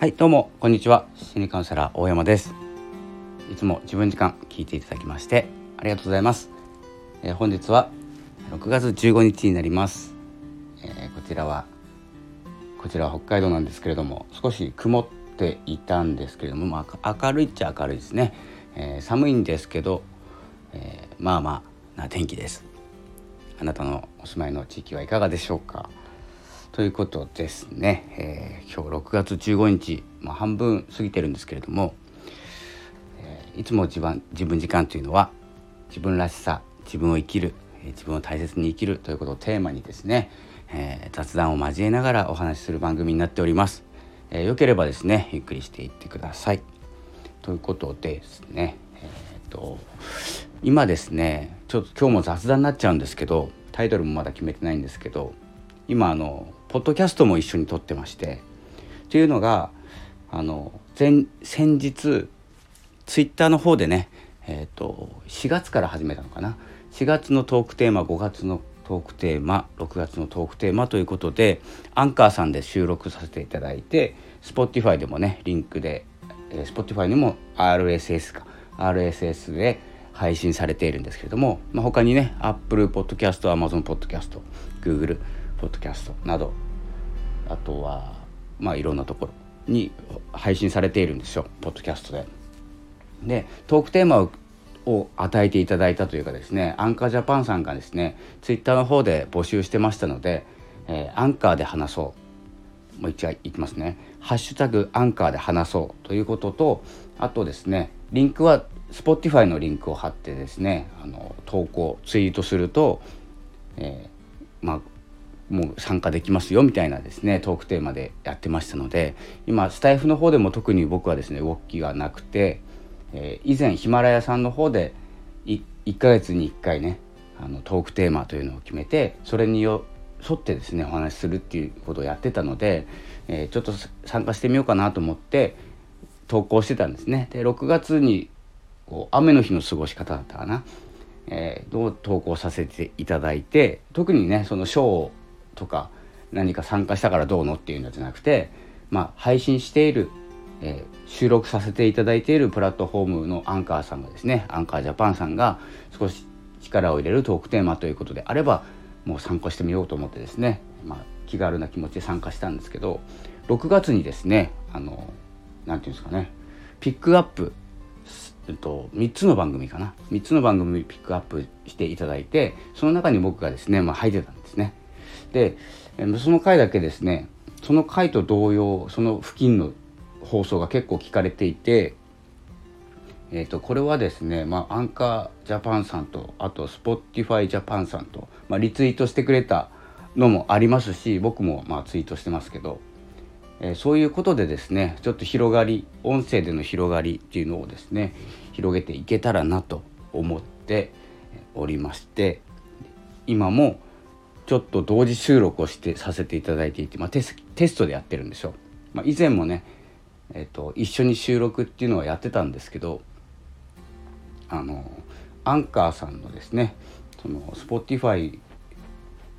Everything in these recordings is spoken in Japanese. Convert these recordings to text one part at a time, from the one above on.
はいどうもこんにちは。心理カウンセラー大山です。いつも自分時間聞いていただきましてありがとうございます、えー、本日は6月15日になります、えー、こちらはこちらは北海道なんですけれども少し曇っていたんですけれども、まあ、明るいっちゃ明るいですね、えー、寒いんですけど、えまあまあな天気です。あなたのお住まいの地域はいかがでしょうか？ということですね、えー、今日6月15日、まあ、半分過ぎてるんですけれども、えー、いつも自分自分時間というのは自分らしさ自分を生きるえ自分を大切に生きるということをテーマにですね、えー、雑談を交えながらお話しする番組になっております、えー、よければですねゆっくりしていってください。ということでですね。えっ、と今ですねちょっと今日も雑談になっちゃうんですけどタイトルもまだ決めてないんですけど今あのポッドキャストも一緒に撮ってましてというのがあの前先日ツイッターの方でねえっ、ー、と4月から始めたのかな。4月のトークテーマ5月のトークテーマ6月のトークテーマということでアンカーさんで収録させていただいて Spotify でもねリンクで、えー、Spotify にも RSS か RSS で配信されているんですけれども、まあ、他にね Apple Podcast、Amazon Podcast、Google ポッドキャストなどあとはまあいろんなところに配信されているんですよポッドキャストで。でトークテーマをを与えていただいたというかですねアンカージャパンさんがですねツイッターの方で募集してましたので、えー、アンカーで話そうもう一回いきますね「ハッシュタグアンカーで話そう」ということとあとですねリンクは Spotify のリンクを貼ってですねあの投稿ツイートすると、えー、まあもう参加できますよみたいなですねトークテーマでやってましたので今スタイフの方でも特に僕はですね動きがなくて、えー、以前ヒマラヤさんの方で1ヶ月に1回ねあのトークテーマというのを決めてそれによ沿ってですねお話しするっていうことをやってたので、えー、ちょっと参加してみようかなと思って投稿してたんですね。で6月にこう雨の日の過ごし方だったかな、えー、を投稿させていただいて特にねその賞をとか何か参加したからどうのっていうのじゃなくて、まあ、配信している、えー、収録させていただいているプラットフォームのアンカーさんがですねアンカージャパンさんが少し力を入れるトークテーマということであればもう参加してみようと思ってですね、まあ、気軽な気持ちで参加したんですけど6月にですねあの何て言うんですかねピックアップえっと、3つの番組かな。3つの番組ピックアップしていただいてその中に僕がですね、まあ、入ってたんですね。でその回だけですねその回と同様その付近の放送が結構聞かれていて、えー、とこれはですね、まあ、 Anchor Japan さんとあと Spotify Japan さんと、まあ、リツイートしてくれたのもありますし僕もまあツイートしてますけど、えー、そういうことでですねちょっと広がり音声での広がりっていうのをですね広げていけたらなと思っておりまして今もちょっと同時収録をしてさせていただいていて、まあ、テステストでやってるんですよ。まあ、以前もね、えーと、一緒に収録っていうのはやってたんですけどあのアンカーさんのですねその Spotify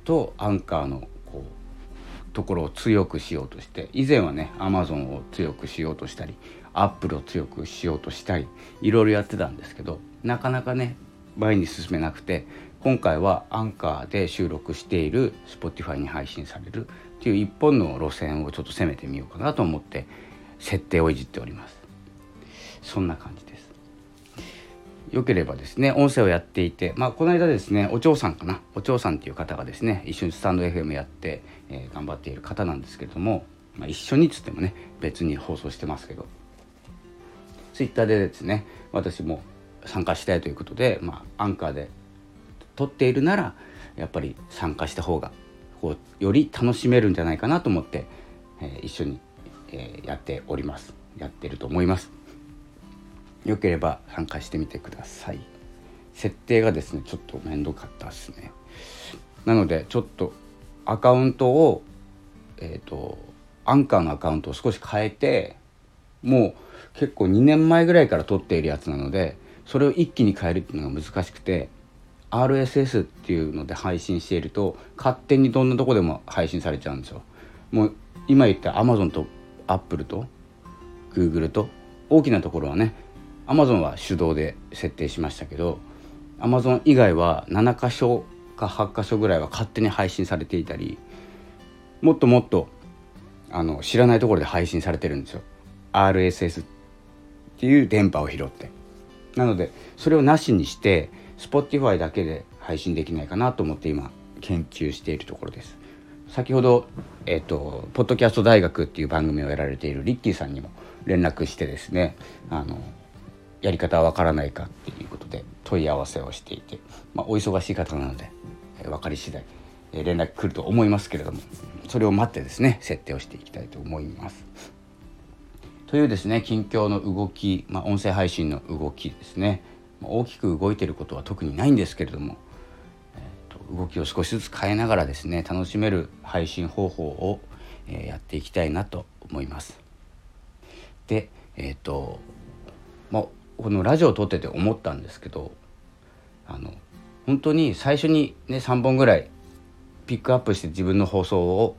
とアンカーのこうところを強くしようとして以前はね Amazon を強くしようとしたり Apple を強くしようとしたりいろいろやってたんですけどなかなかね前に進めなくて今回はアンカーで収録している Spotify に配信されるっていう一本の路線をちょっと攻めてみようかなと思って設定をいじっております。そんな感じです。よければですね音声をやっていてまあこの間ですねお嬢さんかな？お嬢さんっていう方がですね一緒にスタンド FM やって、えー、頑張っている方なんですけれども、まあ、一緒にっつってもね別に放送してますけど。Twitter でですね私も参加したいということで、まあ、アンカーで撮っているならやっぱり参加した方がこうより楽しめるんじゃないかなと思って、えー、一緒に、えー、やっております。やってると思います。よければ参加してみてください。設定がですねちょっと面倒かったですね。なのでちょっとアカウントをえっ、ー、とアンカーのアカウントを少し変えてもう結構2年前ぐらいから撮っているやつなのでそれを一気に変えるっていうのが難しくて RSS っていうので配信していると勝手にどんなとこでも配信されちゃうんですよ。もう今言った Amazon と Apple と Google と大きなところはね Amazon は手動で設定しましたけど Amazon 以外は7箇所か8箇所ぐらいは勝手に配信されていたりもっともっとあの知らないところで配信されてるんですよ RSS っていう電波を拾ってなのでそれをなしにして Spotify だけで配信できないかなと思って今研究しているところです先ほど、えっ、とポッドキャスト大学っていう番組をやられているリッキーさんにも連絡してですねあのやり方はわからないかっていうことで問い合わせをしていて、まあ、お忙しい方なので、えー、分かり次第、えー、連絡来ると思いますけれどもそれを待ってですね設定をしていきたいと思います。というですね近況の動き、まあ、音声配信の動きですね大きく動いてることは特にないんですけれども動きを少しずつ変えながらですね楽しめる配信方法を、えー、やっていきたいなと思います。でえっ、ー、とまこのラジオを撮ってて思ったんですけどあの本当に最初にね3本ぐらいピックアップして自分の放送を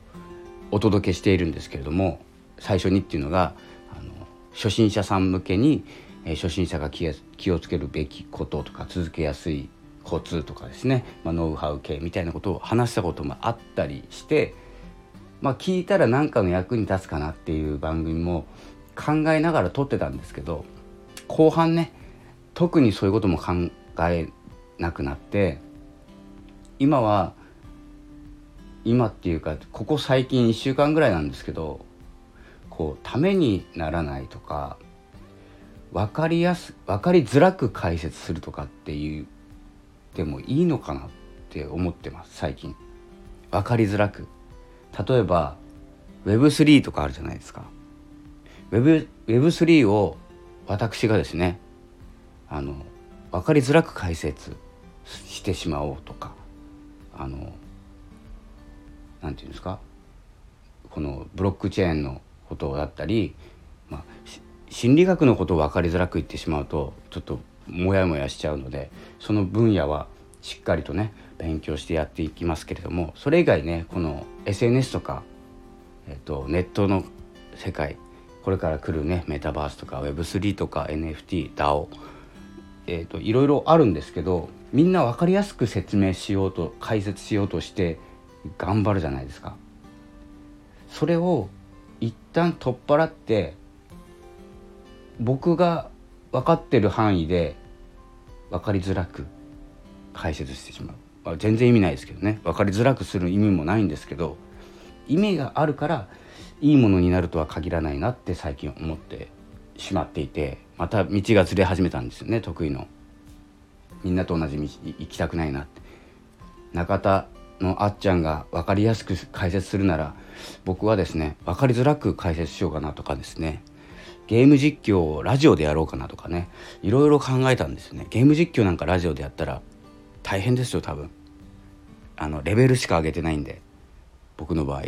お届けしているんですけれども最初にっていうのがあの初心者さん向けに、え、初心者が気をつけるべきこととか続けやすいコツとかですね、まあ、ノウハウ系みたいなことを話したこともあったりして、まあ、聞いたら何かの役に立つかなっていう番組も考えながら撮ってたんですけど後半ね特にそういうことも考えなくなって今は今っていうかここ最近1週間ぐらいなんですけどこうためにならないとか分かりやす分かりづらく解説するとかっていうでもいいのかなって思ってます最近。分かりづらく。例えば Web3 とかあるじゃないですか。Web Web3 を私がですねあの分かりづらく解説してしまおうとかあのなんていうんですか？このブロックチェーンのことだったり、心理学のことを分かりづらく言ってしまうとちょっとモヤモヤしちゃうのでその分野はしっかりとね勉強してやっていきますけれどもそれ以外ねこの SNS とか、えっと、ネットの世界これから来るねメタバースとか Web3 とか NFTDAO えっといろいろあるんですけどみんな分かりやすく説明しようと解説しようとして頑張るじゃないですか。それを一旦取っ払って僕が分かってる範囲で分かりづらく解説してしまう、まあ、全然意味ないですけどね。分かりづらくする意味もないんですけど意味があるからいいものになるとは限らないなって最近思ってしまっていてまた道がずれ始めたんですよね得意の。みんなと同じ道行きたくないなって。中田のあっちゃんが分かりやすく解説するなら僕はですね分かりづらく解説しようかなとかですね。ゲーム実況をラジオでやろうかなとかね。いろいろ考えたんですよね。ゲーム実況なんかラジオでやったら大変ですよ多分。あのレベルしか上げてないんで僕の場合。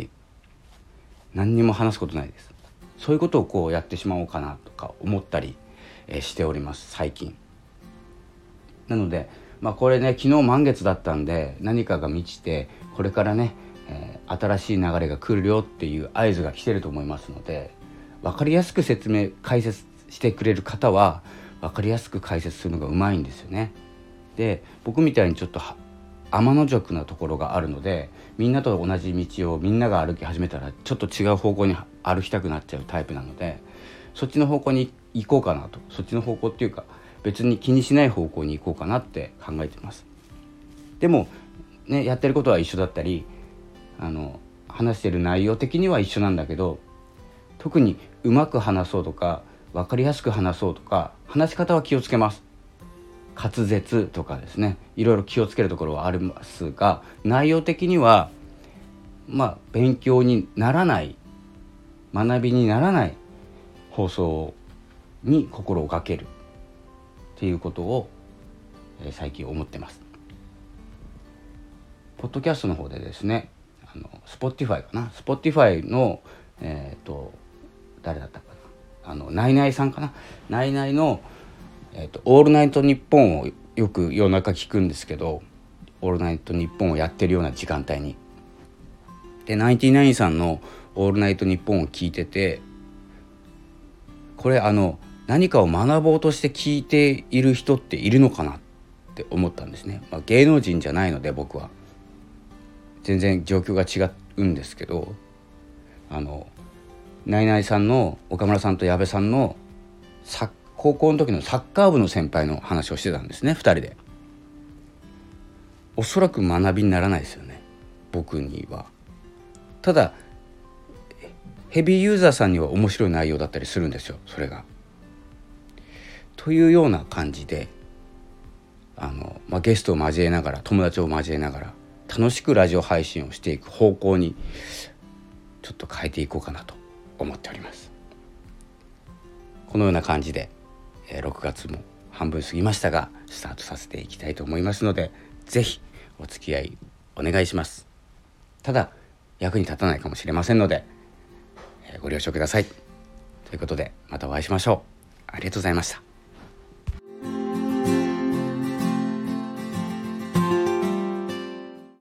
何にも話すことないです。そういうことをこうやってしまおうかなとか思ったり、えしております最近。なのでまあこれね昨日満月だったんで何かが満ちてこれからね、えー、新しい流れが来るよっていう合図が来てると思いますので分かりやすく説明解説してくれる方は分かりやすく解説するのがうまいんですよね。で僕みたいにちょっと天の弱なところがあるのでみんなと同じ道をみんなが歩き始めたらちょっと違う方向に歩きたくなっちゃうタイプなのでそっちの方向に行こうかなとそっちの方向っていうか別に気にしない方向に行こうかなって考えてます。でもねやってることは一緒だったりあの話してる内容的には一緒なんだけど特にうまく話そうとか分かりやすく話そうとか話し方は気をつけます。滑舌とかですね。いろいろ気をつけるところはありますが内容的にはまあ勉強にならない学びにならない放送に心をかけるっていうことを、えー、最近思ってます。ポッドキャストの方でですねあの Spotify かな。Spotify のえっ、ー、と誰だったかな。あのナイナイさんかな。ナイナイの、えーと「オールナイトニッポン」をよく夜中聞くんですけど「オールナイトニッポン」をやってるような時間帯に。でナインティナインさんの「オールナイトニッポン」を聞いててこれあの何かを学ぼうとして聞いている人っているのかなって思ったんですね、まあ、芸能人じゃないので僕は。全然状況が違うんですけどあのナイナイさんの岡村さんと矢部さんの高校の時のサッカー部の先輩の話をしてたんですね2人で。おそらく学びにならないですよね僕には。ただヘビーユーザーさんには面白い内容だったりするんですよそれが。というような感じであの、まあ、ゲストを交えながら友達を交えながら楽しくラジオ配信をしていく方向にちょっと変えていこうかなと。思っております。このような感じで6月も半分過ぎましたがスタートさせていきたいと思いますので是非お付き合いお願いします。ただ役に立たないかもしれませんのでご了承ください。ということでまたお会いしましょう。ありがとうございました。